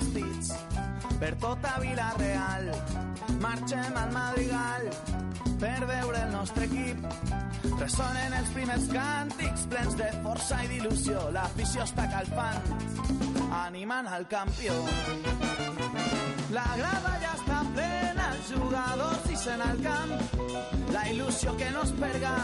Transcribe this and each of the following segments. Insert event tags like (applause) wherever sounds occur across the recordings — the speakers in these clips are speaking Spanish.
vestits per tota Vila-real. Marxem al Madrigal per veure el nostre equip. Ressonen els primers càntics plens de força i d'il·lusió. L'afició està calfant, animant al campió. La grada ja està plena, els jugadors sent al camp. La il·lusió que no es perga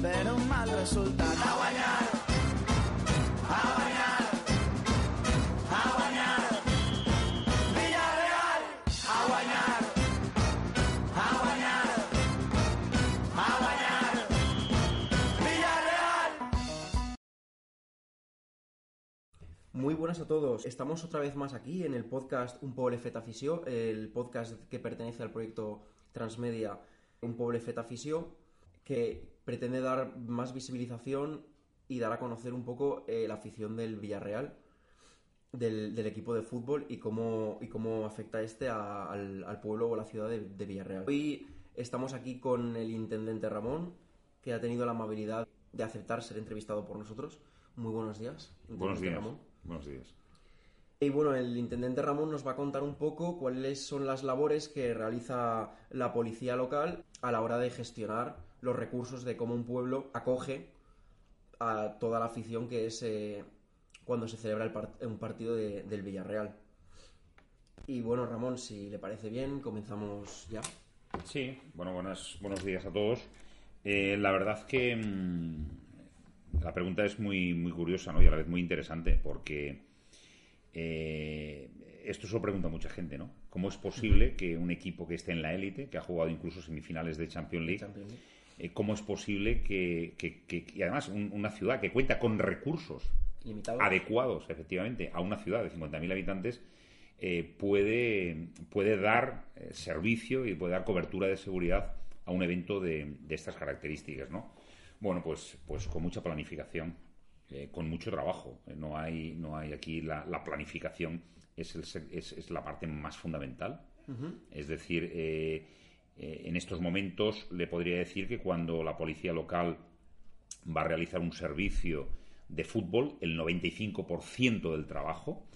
per un mal resultat. A guanyar! Muy buenas a todos. Estamos otra vez más aquí en el podcast Un Poble Fet Afició, el podcast que pertenece al proyecto Transmedia Un Poble Fet Afició, que pretende dar más visibilización y dar a conocer un poco eh, la afición del Villarreal, del, del equipo de fútbol y cómo, y cómo afecta este a- al, al pueblo o la ciudad de, de Villarreal. Hoy estamos aquí con el intendente Ramón, que ha tenido la amabilidad de aceptar ser entrevistado por nosotros. Muy buenos días. Buenos días. Ramón. Buenos días. Y bueno, el intendente Ramón nos va a contar un poco cuáles son las labores que realiza la policía local a la hora de gestionar los recursos de cómo un pueblo acoge a toda la afición que es eh, cuando se celebra el part- un partido de- del Villarreal. Y bueno, Ramón, si le parece bien, comenzamos ya. Sí, bueno, buenas, buenos días a todos. Eh, la verdad que mm, la pregunta es muy, muy curiosa ¿no? y a la vez muy interesante porque eh, esto se lo pregunta mucha gente, ¿no? ¿Cómo es posible que un equipo que esté en la élite, que ha jugado incluso semifinales de Champions League, Champions League. eh, cómo es posible que, que- que- y además un- una ciudad que cuenta con recursos Limitado. adecuados, efectivamente, a una ciudad de 50.000 habitantes, eh, puede, puede dar eh, servicio y puede dar cobertura de seguridad a un evento de, de estas características, ¿no? Bueno, pues, pues con mucha planificación, eh, con mucho trabajo. Eh, No hay, no hay aquí la, la planificación es, el es, es la parte más fundamental. Es decir, eh, eh, en estos momentos le podría decir que cuando la policía local va a realizar un servicio de fútbol, el 95% del trabajo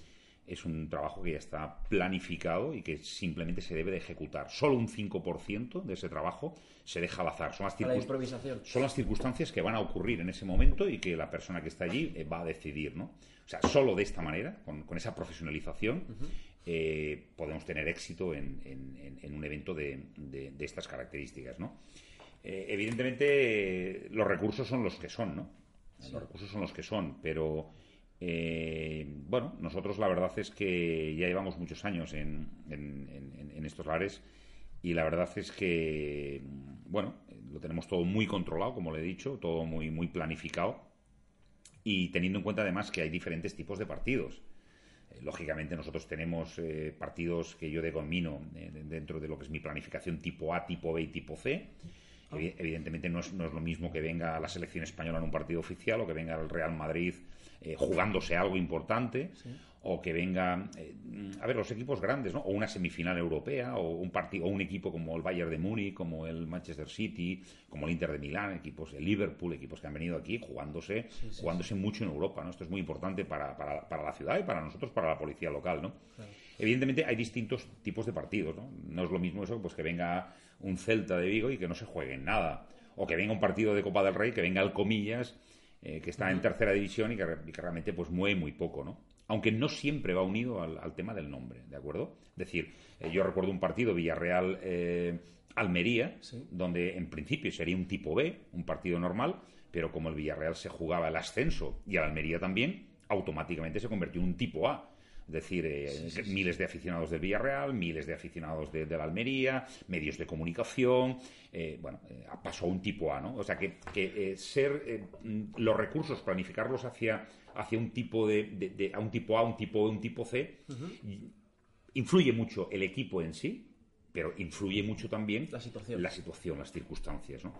es un trabajo que ya está planificado y que simplemente se debe de ejecutar. Solo un 5% de ese trabajo se deja al azar. Son las, la improvisación. son las circunstancias que van a ocurrir en ese momento y que la persona que está allí eh, va a decidir, ¿no? O sea, solo de esta manera, con, con esa profesionalización, eh, podemos tener éxito en, en- en- en un evento de, de- de estas características, ¿no? Eh, evidentemente, los recursos son los que son, ¿no? Los recursos son los que son, pero eh, bueno, nosotros la verdad es que ya llevamos muchos años en, en- en- estos lares y la verdad es que, bueno, lo tenemos todo muy controlado, como le he dicho, todo muy, muy planificado y teniendo en cuenta además que hay diferentes tipos de partidos. Eh, Lógicamente nosotros tenemos eh, partidos que yo denomino eh, de- dentro de lo que es mi planificación tipo A, tipo B y tipo C. Evidentemente no es, no es lo mismo que venga la selección española en un partido oficial o que venga el Real Madrid eh, jugándose algo importante o que venga eh, a ver los equipos grandes ¿no? o una semifinal europea o un partido o un equipo como el Bayern de Múnich como el Manchester City como el Inter de Milán equipos el Liverpool equipos que han venido aquí jugándose jugándose mucho en Europa ¿no? esto es muy importante para, para, para la ciudad y para nosotros para la policía local ¿no? evidentemente hay distintos tipos de partidos ¿no? no es lo mismo eso pues que venga un Celta de Vigo y que no se juegue en nada o que venga un partido de Copa del Rey que venga el Comillas eh, que está en tercera división y que, re- y que realmente pues mueve muy poco, ¿no? Aunque no siempre va unido al, al tema del nombre, ¿de acuerdo? Es decir, eh, yo recuerdo un partido Villarreal-Almería, donde en principio sería un tipo B, un partido normal, pero como el Villarreal se jugaba el ascenso y el Almería también, automáticamente se convirtió en un tipo A. Es decir, eh, miles de aficionados del Villarreal, miles de aficionados de, de la Almería, medios de comunicación, eh, bueno, eh, pasó a un tipo A, ¿no? O sea que, que, eh, ser mm, los recursos, planificarlos hacia, hacia un tipo de, de- de- a un tipo A, un tipo B, un tipo C, influye mucho el equipo en sí, pero influye mucho también La situación. la situación, las circunstancias, ¿no?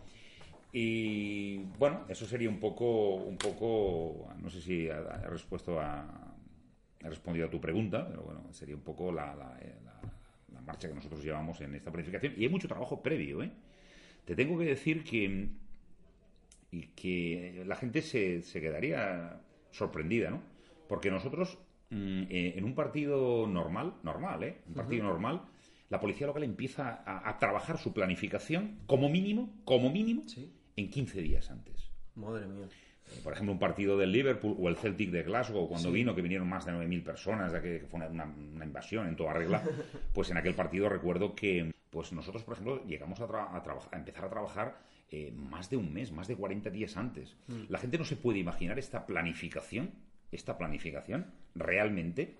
Y bueno, eso sería un poco, un poco, no sé si ha, ha respuesto a, he respondido a tu pregunta, pero bueno, sería un poco la, la- eh, la- la marcha que nosotros llevamos en esta planificación. Y hay mucho trabajo previo, ¿eh? Te tengo que decir que, y que la gente se, se quedaría sorprendida, ¿no? Porque nosotros mm, eh, en un partido normal, normal, ¿eh? Un partido normal, la policía local empieza a, a trabajar su planificación como mínimo, como mínimo, Sí. en 15 días antes. Madre mía. Por ejemplo, un partido del Liverpool o el Celtic de Glasgow, cuando vino, que vinieron más de 9.000 personas, ya que fue una, invasión en toda regla, (laughs) pues en aquel partido recuerdo que pues nosotros, por ejemplo, llegamos a, tra- a trabajar- a empezar a trabajar eh, más de un mes, más de 40 días antes. La gente no se puede imaginar esta planificación, esta planificación realmente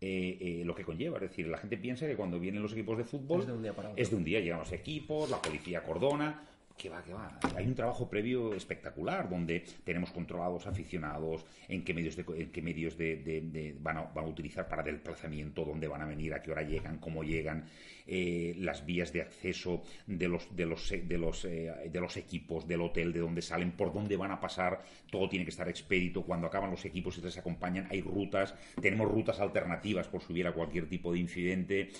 eh, eh, lo que conlleva. Es decir, la gente piensa que cuando vienen los equipos de fútbol Es de un día para otro. es de un día, llegan los equipos, la policía cordona. Que va, que va. Hay un trabajo previo espectacular donde tenemos controlados aficionados, en qué medios, de, en qué medios de, van, a, van a utilizar para desplazamiento, dónde van a venir, a qué hora llegan, cómo llegan, eh, las vías de acceso de los, de, los, de, los, eh, de los equipos, del hotel, de dónde salen, por dónde van a pasar. Todo tiene que estar expedito. Cuando acaban los equipos y les acompañan, hay rutas. Tenemos rutas alternativas por si hubiera cualquier tipo de incidente.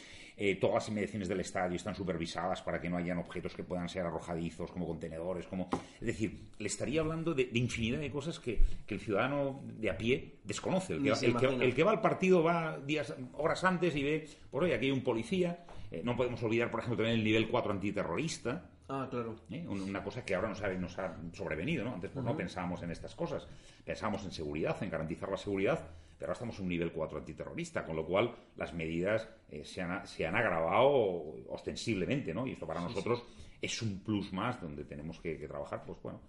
Eh, todas las inmediaciones del estadio están supervisadas para que no hayan objetos que puedan ser arrojadizos, como contenedores, como... Es decir, le estaría hablando de, de infinidad de cosas que, que el ciudadano de a pie desconoce. El que, se el que- imagina. el que va al partido va días, horas antes y ve, por hoy aquí hay un policía. Eh, no podemos olvidar, por ejemplo, también el nivel 4 antiterrorista. Ah, claro. ¿eh? Un- Una cosa que ahora nos ha, nos ha sobrevenido, ¿no? Antes pues, no pensábamos en estas cosas. Pensábamos en seguridad, en garantizar la seguridad, pero ahora estamos en un nivel 4 antiterrorista, con lo cual las medidas eh, se, han, se han agravado ostensiblemente, ¿no? Y esto para nosotros es un plus más donde tenemos que, que trabajar, pues bueno.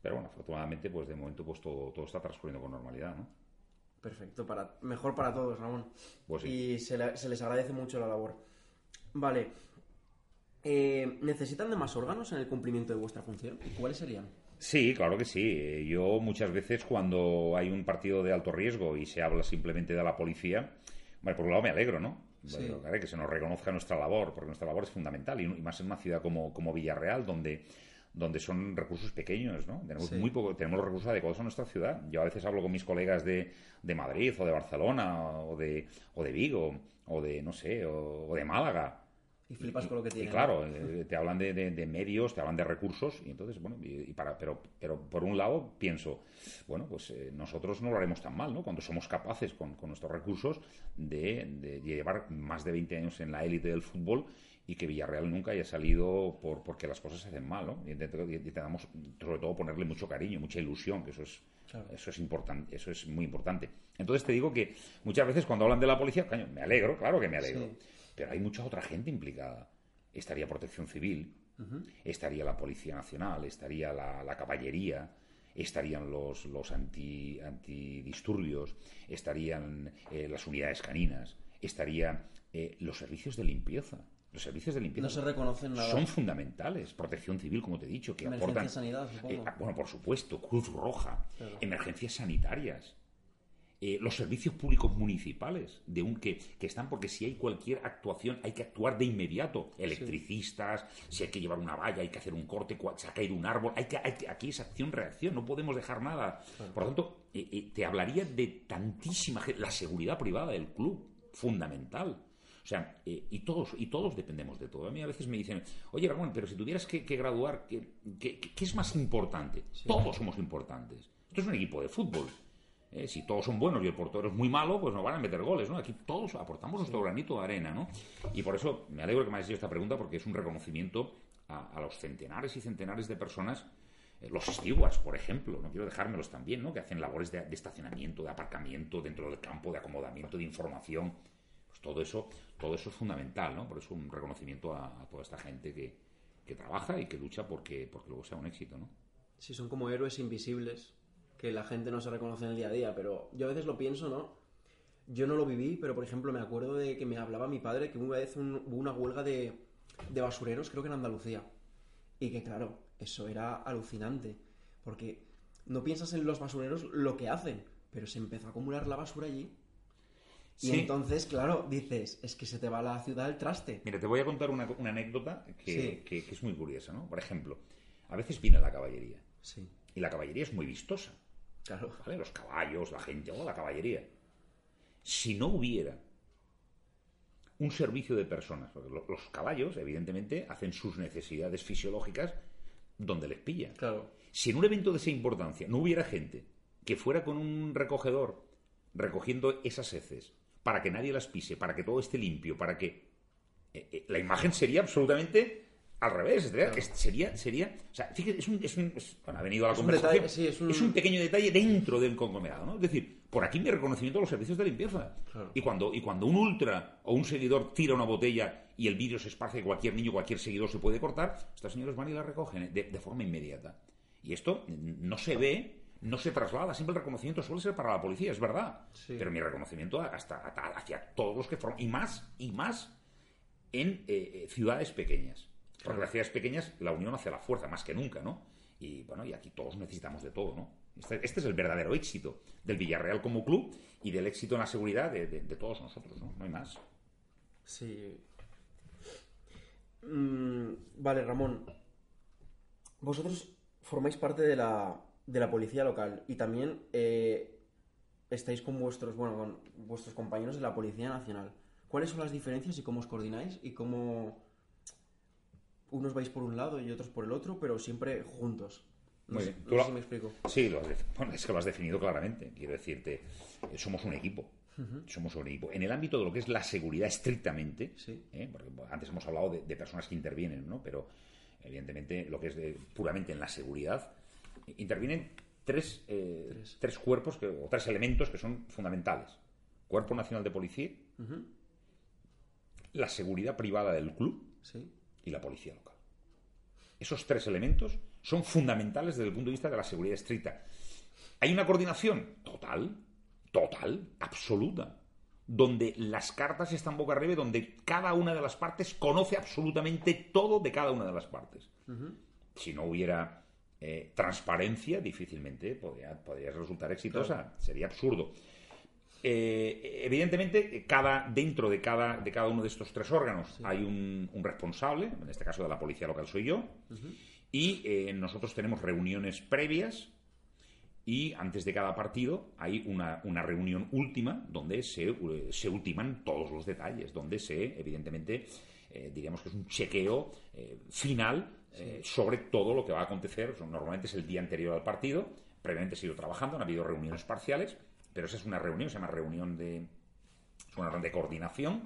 Pero bueno, afortunadamente, pues de momento pues todo, todo está transcurriendo con normalidad, ¿no? Perfecto, para, mejor para todos, Ramón. Pues sí. Y se, le- se les agradece mucho la labor. Vale. Eh, ¿Necesitan de más órganos en el cumplimiento de vuestra función? ¿Y cuáles serían? Sí, claro que sí. Eh, Yo muchas veces cuando hay un partido de alto riesgo y se habla simplemente de la policía, bueno, por un lado me alegro, ¿no? Sí. Bueno, que se nos reconozca nuestra labor, porque nuestra labor es fundamental, y, y más en una ciudad como, como Villarreal, donde, donde son recursos pequeños, ¿no? Tenemos, Sí. muy poco, tenemos los recursos adecuados a nuestra ciudad. Yo a veces hablo con mis colegas de, de Madrid, o de Barcelona, o de, o de Vigo, o de, no sé, o, o de Málaga. Y flipas con lo que Y tienen. claro, eh, te hablan de, de- de medios, te hablan de recursos, y entonces, bueno, y, y para, pero, pero por un lado pienso, bueno, pues eh, nosotros no lo haremos tan mal, ¿no? Cuando somos capaces con, con nuestros recursos de, de llevar más de 20 años en la élite del fútbol y que Villarreal nunca haya salido por, porque las cosas se hacen mal, ¿no? Y y intentamos, sobre todo, ponerle mucho cariño, mucha ilusión, que eso es, Claro. eso es importante, eso es muy importante. Entonces te digo que muchas veces cuando hablan de la policía, coño, me alegro, claro que me alegro. Sí. Pero hay mucha otra gente implicada. Estaría Protección Civil, estaría la Policía Nacional, estaría la, la caballería, estarían los, los anti, antidisturbios, estarían eh, las unidades caninas, estarían eh, los servicios de limpieza. Los servicios de limpieza No se reconocen nada. son fundamentales. Protección Civil, como te he dicho, que Emergencia aportan. sanidad. Eh, bueno, por supuesto, Cruz Roja, Claro. emergencias sanitarias, eh, los servicios públicos municipales, de un que, que están porque si hay cualquier actuación hay que actuar de inmediato. Electricistas, si hay que llevar una valla, hay que hacer un corte, se ha caído un árbol, hay que, hay que- aquí es acción-reacción, no podemos dejar nada. Por lo tanto, eh, eh, te hablaría de tantísima gente, la seguridad privada del club, fundamental. O sea, eh, y todos y todos dependemos de todo. A mí a veces me dicen, oye, Ramón, pero si tuvieras que, que graduar, ¿qué, qué- qué es más importante? Todos somos importantes. Esto es un equipo de fútbol. Eh, si todos son buenos y el portero es muy malo, pues nos van a meter goles, ¿no? Aquí todos aportamos nuestro granito de arena, ¿no? Y por eso me alegro que me hayas hecho esta pregunta porque es un reconocimiento a, a los centenares y centenares de personas eh, los stewards, por ejemplo, no quiero dejármelos también, ¿no? Que hacen labores de, de estacionamiento, de aparcamiento dentro del campo, de acomodamiento, de información. Pues todo eso, todo eso es fundamental, ¿no? Por eso un reconocimiento a, a toda esta gente que, que trabaja y que lucha porque, porque luego sea un éxito, ¿no? Sí, son como héroes invisibles que la gente no se reconoce en el día a día, pero yo a veces lo pienso, ¿no? Yo no lo viví, pero por ejemplo me acuerdo de que me hablaba mi padre que una vez un- hubo una huelga de, de basureros, creo que en Andalucía. Y que claro, eso era alucinante, porque no piensas en los basureros lo que hacen, pero se empezó a acumular la basura allí. Y Sí. entonces, claro, dices, es que se te va la ciudad al traste. Mira, te voy a contar una, una anécdota que, Sí. que- que es muy curiosa, ¿no? Por ejemplo, a veces viene la caballería Sí, y la caballería es muy vistosa, claro. ¿vale? Los caballos, la gente, o la caballería. Si no hubiera un servicio de personas, porque los caballos, evidentemente, hacen sus necesidades fisiológicas donde les pilla. Claro. Si en un evento de esa importancia no hubiera gente que fuera con un recogedor recogiendo esas heces para que nadie las pise, para que todo esté limpio, para que eh, eh, la imagen sería absolutamente al revés. Sería, sería, sería o sea, fíjate, es un, es un bueno, ha venido a la Es un conversación. detalle, sí, es un- es un pequeño detalle dentro del conglomerado, ¿no? Es decir, por aquí mi reconocimiento a los servicios de limpieza. Claro. Y cuando, y cuando un ultra o un seguidor tira una botella y el vídeo se esparce, cualquier niño, cualquier seguidor se puede cortar, estos señores van y la recogen de, de forma inmediata. Y esto no se ve, no se traslada. Siempre el reconocimiento suele ser para la policía, es verdad. Sí. Pero mi reconocimiento hasta, hasta- hacia todos los que forman. Y más, y más en eh, eh, ciudades pequeñas. Porque las ciudades pequeñas, la unión hace la fuerza, más que nunca, ¿no? Y bueno, y aquí todos necesitamos de todo, ¿no? Este, este es el verdadero éxito del Villarreal como club y del éxito en la seguridad de, de- de todos nosotros, ¿no? No hay más. Sí. Mm, vale, Ramón. Vosotros formáis parte de la, de la policía local y también eh, estáis con vuestros, bueno, con vuestros compañeros de la Policía Nacional. ¿Cuáles son las diferencias y cómo os coordináis y cómo unos vais por un lado y otros por el otro, pero siempre juntos? No Muy sé- bien. no Tú sé lo- si me explico. Sí, lo has def- bueno, es que lo has definido claramente. Quiero decirte, eh, somos un equipo. Somos un equipo. En el ámbito de lo que es la seguridad estrictamente, Sí. ¿eh? porque antes hemos hablado de, de personas que intervienen, ¿no? pero evidentemente lo que es de- puramente en la seguridad, intervienen tres, eh, Tres. tres cuerpos que- o tres elementos que son fundamentales. Cuerpo Nacional de Policía, la seguridad privada del club Sí. Y la policía local. Esos tres elementos son fundamentales desde el punto de vista de la seguridad estricta. ¿Hay una coordinación? Total, total, absoluta. Donde las cartas están boca arriba donde cada una de las partes conoce absolutamente todo de cada una de las partes. Si no hubiera eh, transparencia, difícilmente podría, podría resultar exitosa. Sería absurdo. Eh, evidentemente, cada, dentro de cada, de cada uno de estos tres órganos hay un, un responsable, en este caso de la policía local soy yo, y eh, nosotros tenemos reuniones previas y antes de cada partido hay una, una reunión última donde se, eh, se ultiman todos los detalles, donde se, evidentemente, eh, diríamos que es un chequeo eh, final eh, sobre todo lo que va a acontecer. Normalmente es el día anterior al partido, previamente se ha ido trabajando, han habido reuniones parciales, pero esa es una reunión, se llama reunión de, es una reunión de coordinación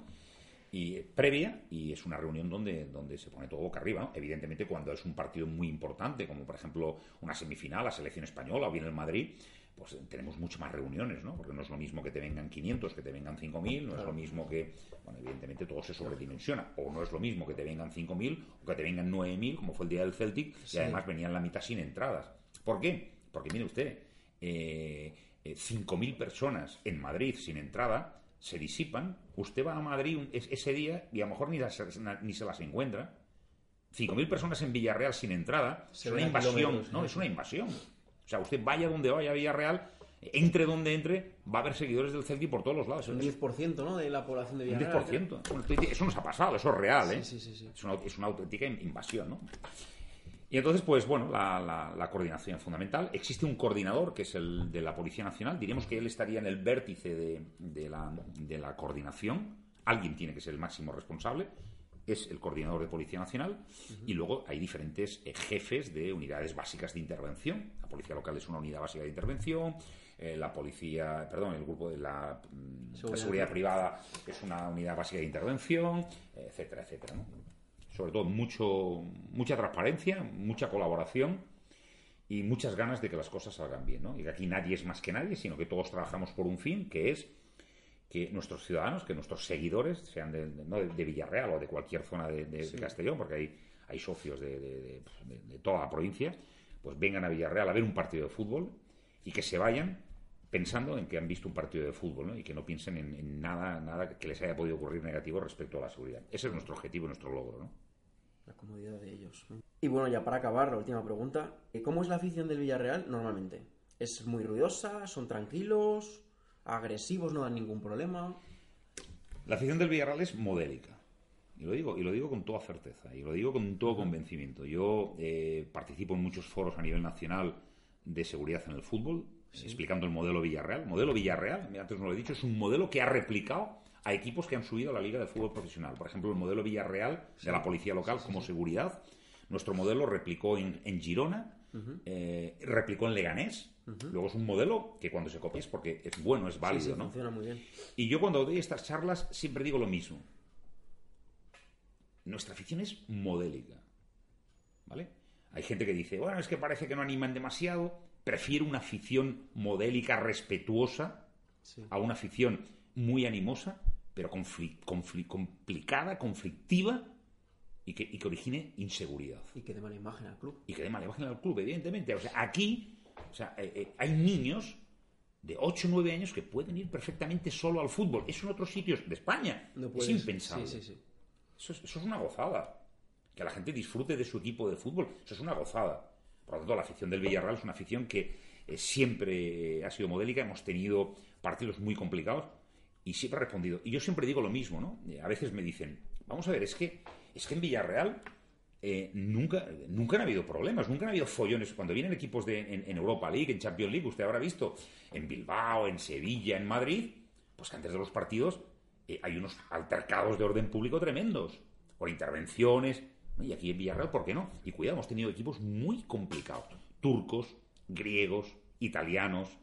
y previa y es una reunión donde, donde se pone todo boca arriba. ¿no? Evidentemente, cuando es un partido muy importante, como por ejemplo una semifinal, la selección española o bien el Madrid, pues tenemos muchas más reuniones, ¿no? Porque no es lo mismo que te vengan 500, que te vengan 5.000, no es lo mismo que, bueno, evidentemente todo se sobredimensiona, o no es lo mismo que te vengan 5.000 o que te vengan 9.000, como fue el día del Celtic, y además venían la mitad sin entradas. ¿Por qué? Porque mire usted, eh, eh, 5.000 personas en Madrid sin entrada se disipan, usted va a Madrid un- es- ese día y a lo mejor ni, las- ni se las encuentra. 5.000 personas en Villarreal sin entrada Se es una invasión, ¿no? ¿eh? Es una invasión. O sea, usted vaya donde vaya a Villarreal, entre donde entre, va a haber seguidores del Celtic por todos los lados. Un Es 10%, ¿no? De la población de un Villarreal. 10%. Bueno, estoy- eso nos ha pasado, eso es real, ¿eh? Sí, sí, sí, sí. Es, una, es una auténtica invasión, ¿no? Y entonces, pues bueno, la, la- la coordinación es fundamental. Existe un coordinador, que es el de la Policía Nacional. Diríamos que él estaría en el vértice de, de la, de la coordinación. Alguien tiene que ser el máximo responsable. Es el coordinador de Policía Nacional. Y luego hay diferentes eh, jefes de unidades básicas de intervención. La Policía Local es una unidad básica de intervención. eh, la policía, perdón, el grupo de la, mm, la Seguridad. seguridad privada es una unidad básica de intervención, etcétera, etcétera. ¿no? Sobre todo mucho, mucha transparencia, mucha colaboración y muchas ganas de que las cosas salgan bien. ¿no? Y que aquí nadie es más que nadie, sino que todos trabajamos por un fin, que es que nuestros ciudadanos, que nuestros seguidores, sean de, de- no de, Villarreal o de cualquier zona de, Castellón, porque hay, hay socios de, de- toda la provincia, pues vengan a Villarreal a ver un partido de fútbol y que se vayan pensando en que han visto un partido de fútbol ¿no? y que no piensen en, en nada, nada que les haya podido ocurrir negativo respecto a la seguridad. Ese es nuestro objetivo nuestro logro. ¿no? La comodidad de ellos. Y bueno, ya para acabar, la última pregunta. ¿Cómo es la afición del Villarreal normalmente? ¿Es muy ruidosa? ¿Son tranquilos? ¿Agresivos? ¿No dan ningún problema? La afición del Villarreal es modélica. Y lo digo, y lo digo con toda certeza, y lo digo con todo convencimiento. Yo eh, participo en muchos foros a nivel nacional de seguridad en el fútbol, explicando el modelo Villarreal. Modelo Villarreal, antes no lo he dicho, es un modelo que ha replicado a equipos que han subido a la Liga de Fútbol Profesional. Por ejemplo, el modelo Villarreal de la Policía Local como seguridad. Nuestro modelo replicó en, en Girona eh, replicó en Leganés. Luego es un modelo que cuando se copia es porque es bueno, es válido, Sí, sí, ¿no? funciona muy bien. Y yo cuando doy estas charlas siempre digo lo mismo. Nuestra afición es modélica. ¿Vale? Hay gente que dice, bueno, es que parece que no animan demasiado. Prefiero una afición modélica, respetuosa, Sí. a una afición muy animosa, pero confli- confli- complicada, conflictiva y que, y que origine inseguridad. Y que dé mala imagen al club. Y que dé mala imagen al club, evidentemente. O sea, aquí o sea, eh, eh, hay niños de 8 o 9 años que pueden ir perfectamente solo al fútbol. Eso en otros sitios de España No es impensable. Sí, sí, sí. Eso es, eso es una gozada. Que la gente disfrute de su equipo de fútbol, eso es una gozada. Por lo tanto, la afición del Villarreal es una afición que eh, siempre ha sido modélica. Hemos tenido partidos muy complicados y siempre ha respondido. Y yo siempre digo lo mismo, ¿no? Eh, A veces me dicen, vamos a ver, es que, es que en Villarreal eh, nunca, nunca han habido problemas, nunca han habido follones. Cuando vienen equipos de, en, Europa League, en Champions League, usted habrá visto en Bilbao, en Sevilla, en Madrid, pues que antes de los partidos eh, hay unos altercados de orden público tremendos, por intervenciones. Y aquí en Villarreal, ¿por qué no? Y cuidado, hemos tenido equipos muy complicados. Turcos, griegos, italianos,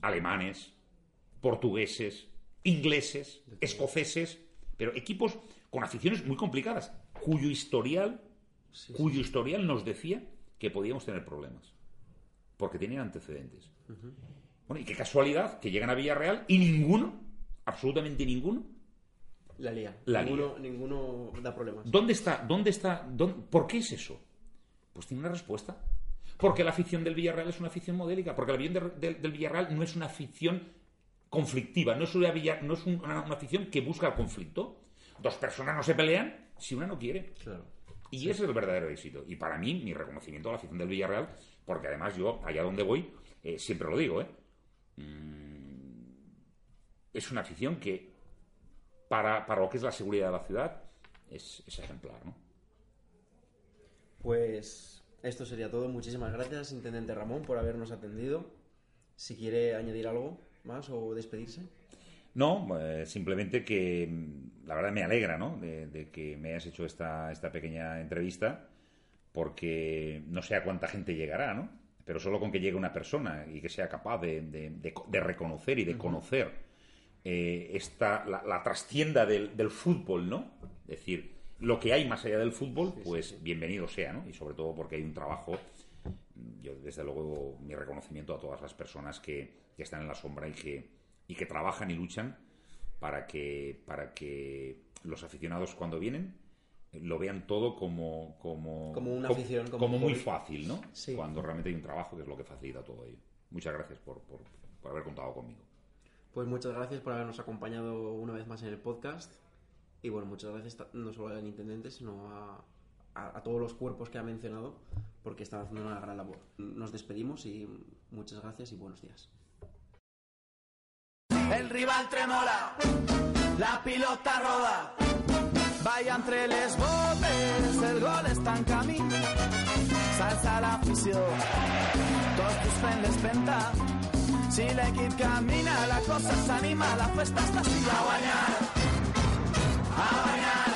alemanes, portugueses, ingleses, escoceses, pero equipos con aficiones muy complicadas, cuyo historial, Sí, sí. cuyo historial nos decía que podíamos tener problemas, porque tenían antecedentes. Bueno, y qué casualidad que llegan a Villarreal y ninguno, absolutamente ninguno, La lía. La ninguno, ninguno da problemas. ¿Dónde está? ¿Dónde está? dónde- ¿Por qué es eso? Pues tiene una respuesta. Porque la afición del Villarreal es una afición modélica. Porque la afición de- de- del Villarreal no es una afición conflictiva. No es, una, no es un- una, una afición que busca el conflicto. Dos personas no se pelean si una no quiere. Claro. Y ese es el verdadero éxito. Y para mí, mi reconocimiento a la afición del Villarreal, porque además yo, allá donde voy, eh, siempre lo digo, ¿eh? Mm, es una afición que, para, para lo que es la seguridad de la ciudad, es, es ejemplar, ¿no? Pues esto sería todo. Muchísimas gracias, Intendente Ramón, por habernos atendido. Si quiere añadir algo más o despedirse. No, eh, simplemente que mm, la verdad me alegra, ¿no? De, de que me hayas hecho esta, esta pequeña entrevista, porque no sé a cuánta gente llegará, ¿no? Pero solo con que llegue una persona y que sea capaz de, de- de co- de reconocer y de conocer eh, esta, la, la trastienda del, del fútbol, ¿no? Es decir, lo que hay más allá del fútbol, pues bienvenido sea, ¿no? Y sobre todo porque hay un trabajo yo desde luego mi reconocimiento a todas las personas que, que están en la sombra y que, y que trabajan y luchan para que, para que los aficionados cuando vienen eh, lo vean todo como como, Como una afición, como muy fácil, ¿no? Sí. Cuando realmente hay un trabajo que es lo que facilita todo ello. Muchas gracias por, por, por haber contado conmigo. Pues muchas gracias por habernos acompañado una vez más en el podcast. Y bueno, muchas gracias no solo al intendente, sino a, a- a todos los cuerpos que ha mencionado, porque están haciendo una gran labor. Nos despedimos y muchas gracias y buenos días. El rival tremola, la pilota roda. Vaya entre les botes, el gol està en camí. S'alça l'afició, tots tus prendes penta. Si l'equip camina, la cosa s'anima, la festa està així. A guanyar, a guanyar,